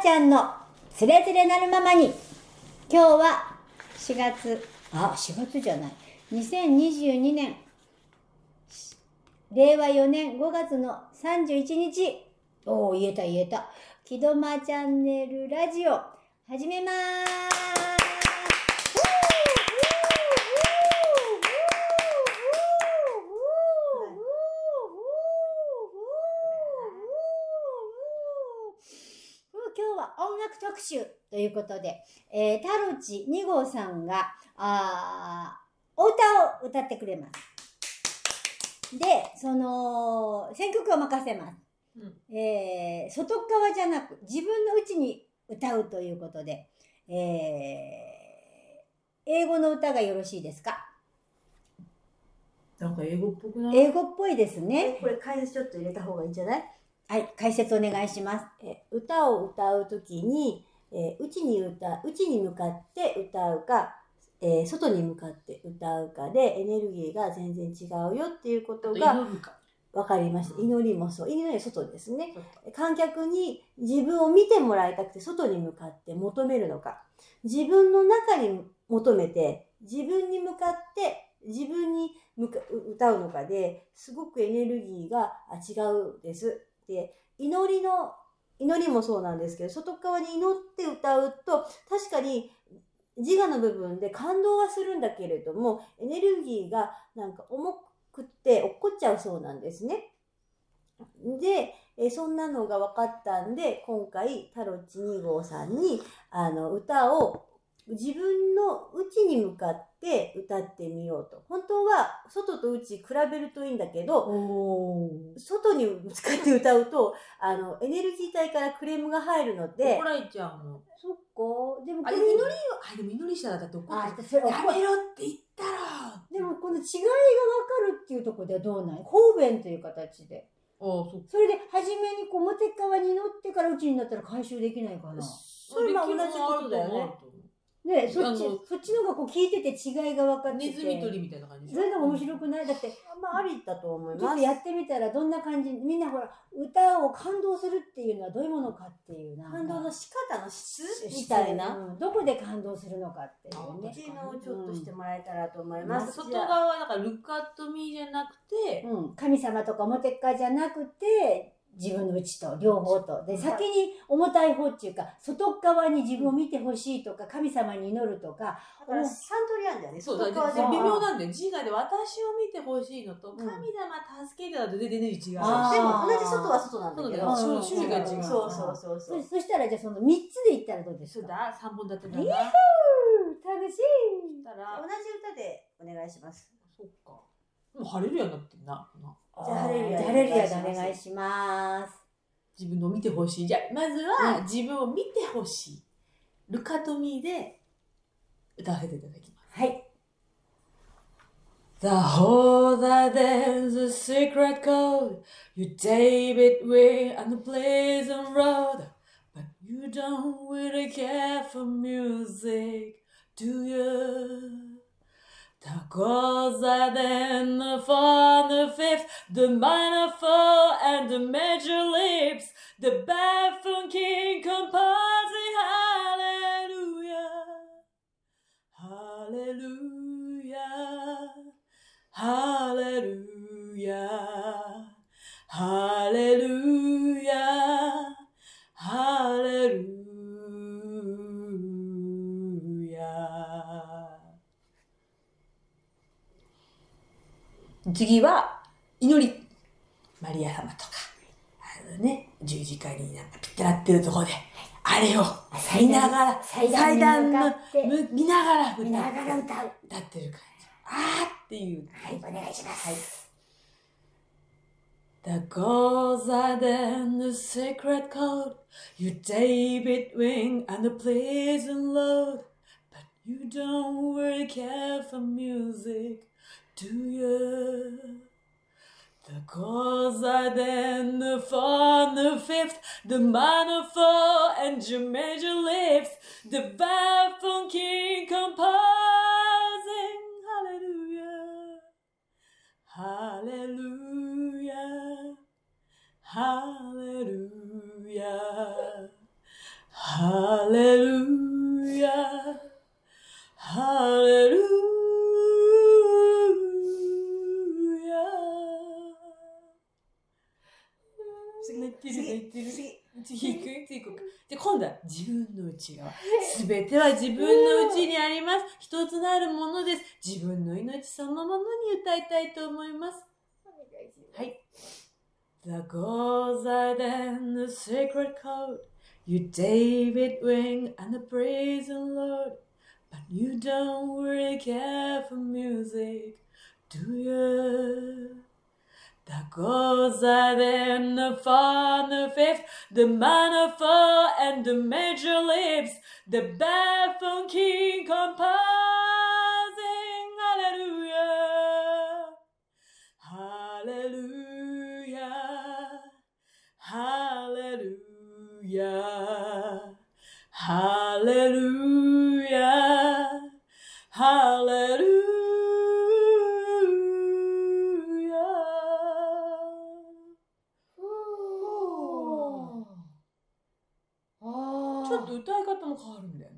ちゃんのつれづれなるままに。今日は4月あ4月じゃない。2022年。令和4年5月の31日。おお言えた言えた。木戸間チャンネルラジオ始めます今日は音楽特集ということで、えー、タロチ2号さんが、あお歌を歌ってくれます。で、その、選曲を任せます。うんえー外側じゃなく、自分のうちに歌うということで、えー英語の歌がよろしいですか？なんか英語っぽくない？英語っぽいですね。これ解説ちょっと入れた方がいいんじゃない？はい、解説お願いします。え歌を歌うときに、えー、うちに歌う、うちに向かって歌うか、えー外に向かって歌うかでエネルギーが全然違うよっていうことが分かりました。うん祈りもそう。祈りは外ですね。観客に自分を見てもらいたくて外に向かって求めるのか。自分の中に求めて自分に向かって自分に向か歌うのかですごくエネルギーがあ違うです。で、祈りの、祈りもそうなんですけど、外側に祈って歌うと確かに自我の部分で感動はするんだけれどもエネルギーがなんか重くって落っこっちゃうそうなんですね。で、えそんなのが分かったんで、今回、タロッチ2号さんに、あの、歌を自分の内に向かって歌ってみようと。本当は、外と内比べるといいんだけど、お外に向かって歌うと、あの、エネルギー体からクレームが入るので怒、られちゃうのそっか。でもこれあれ祈りはあでも祈りしたらだって怒やめろって言ったらでもこの違いが分かるっていうところではどうなん方便という形で。ああそそれで初めにこう表側に乗ってからうちになったら回収できないかな。それは同じことだよね。ねそっちあのそっちの方がこう聞いてて違いが分かってて。ネズミ捕りみたいな感じそれでも面白くない？だってまあ、ありだと思います。ちょっとやってみたらどんな感じみんなほら歌を感動するっていうのはどういうものかっていうなんか感動の仕方の質？質みたいな。うんどこで感動するのかっていうね。っていうのをちょっとしてもらえたらと思います。外側はだからルックアットミーじゃなくてうん、神様とか表っ側じゃなくて自分の内と両方と。で先に重たい方っていうか外側に自分を見てほしいとか神様に祈るとかだから3通りあるんだよね。そうだ微妙なんだよ自我で私を見てほしいのとん。神様助けてだと全然違う。でも同じ外は外なんだけど。そうだよ種類が違う。そうそうそうそそう。そしたらじゃあその3つで言ったらどうですか？そうだ3本立てだ。な楽しい。同じ歌でお願いします。そっか。もう晴れるやになってんななじゃあハレルヤじゃあハレルヤでお願いします自分の見てほしいじゃあまずは自分を見てほしいルカトミーで歌わせていただきますはい The whole that is a secret code. You David way on the pleasant road. But you don't really care for music, do you? The chords are then the four, the minor four, and the major lips. The baffled king composing hallelujah. Hallelujah. Hallelujah. Hallelujah. Hallelujah. 次は祈り。マリア様とか、あのね、十字架になんかピッてなってるところで、あれを見ながら、祭壇に向かってむ見ながら歌見ながら歌う歌ってる感じ。あーっていう。はいお願いします、The goals are then the sacred code. You David wing and the pleasant load. But you don't really care for music, do you? The are then the four, the fifth, the minor four, and your major lifts, the baffled king composing. Hallelujah. Hallelujah. Hallelujah. ハレ次泣いてる泣いてる。次行く次行こうか。で、今度は自分の内側。すべては自分の内にあります。一つなるものです。自分の命そのものに歌いたいと思います。はい。The gods are then the sacred code. You David Wing and the brazen Lord. But you don't really care for music, do you? The are then the and the fifth, the four and the major lips, the baffled king composing. Hallelujah. Hallelujah. Hallelujah. Hallelujah. ょっと歌い方も変わるんだよね。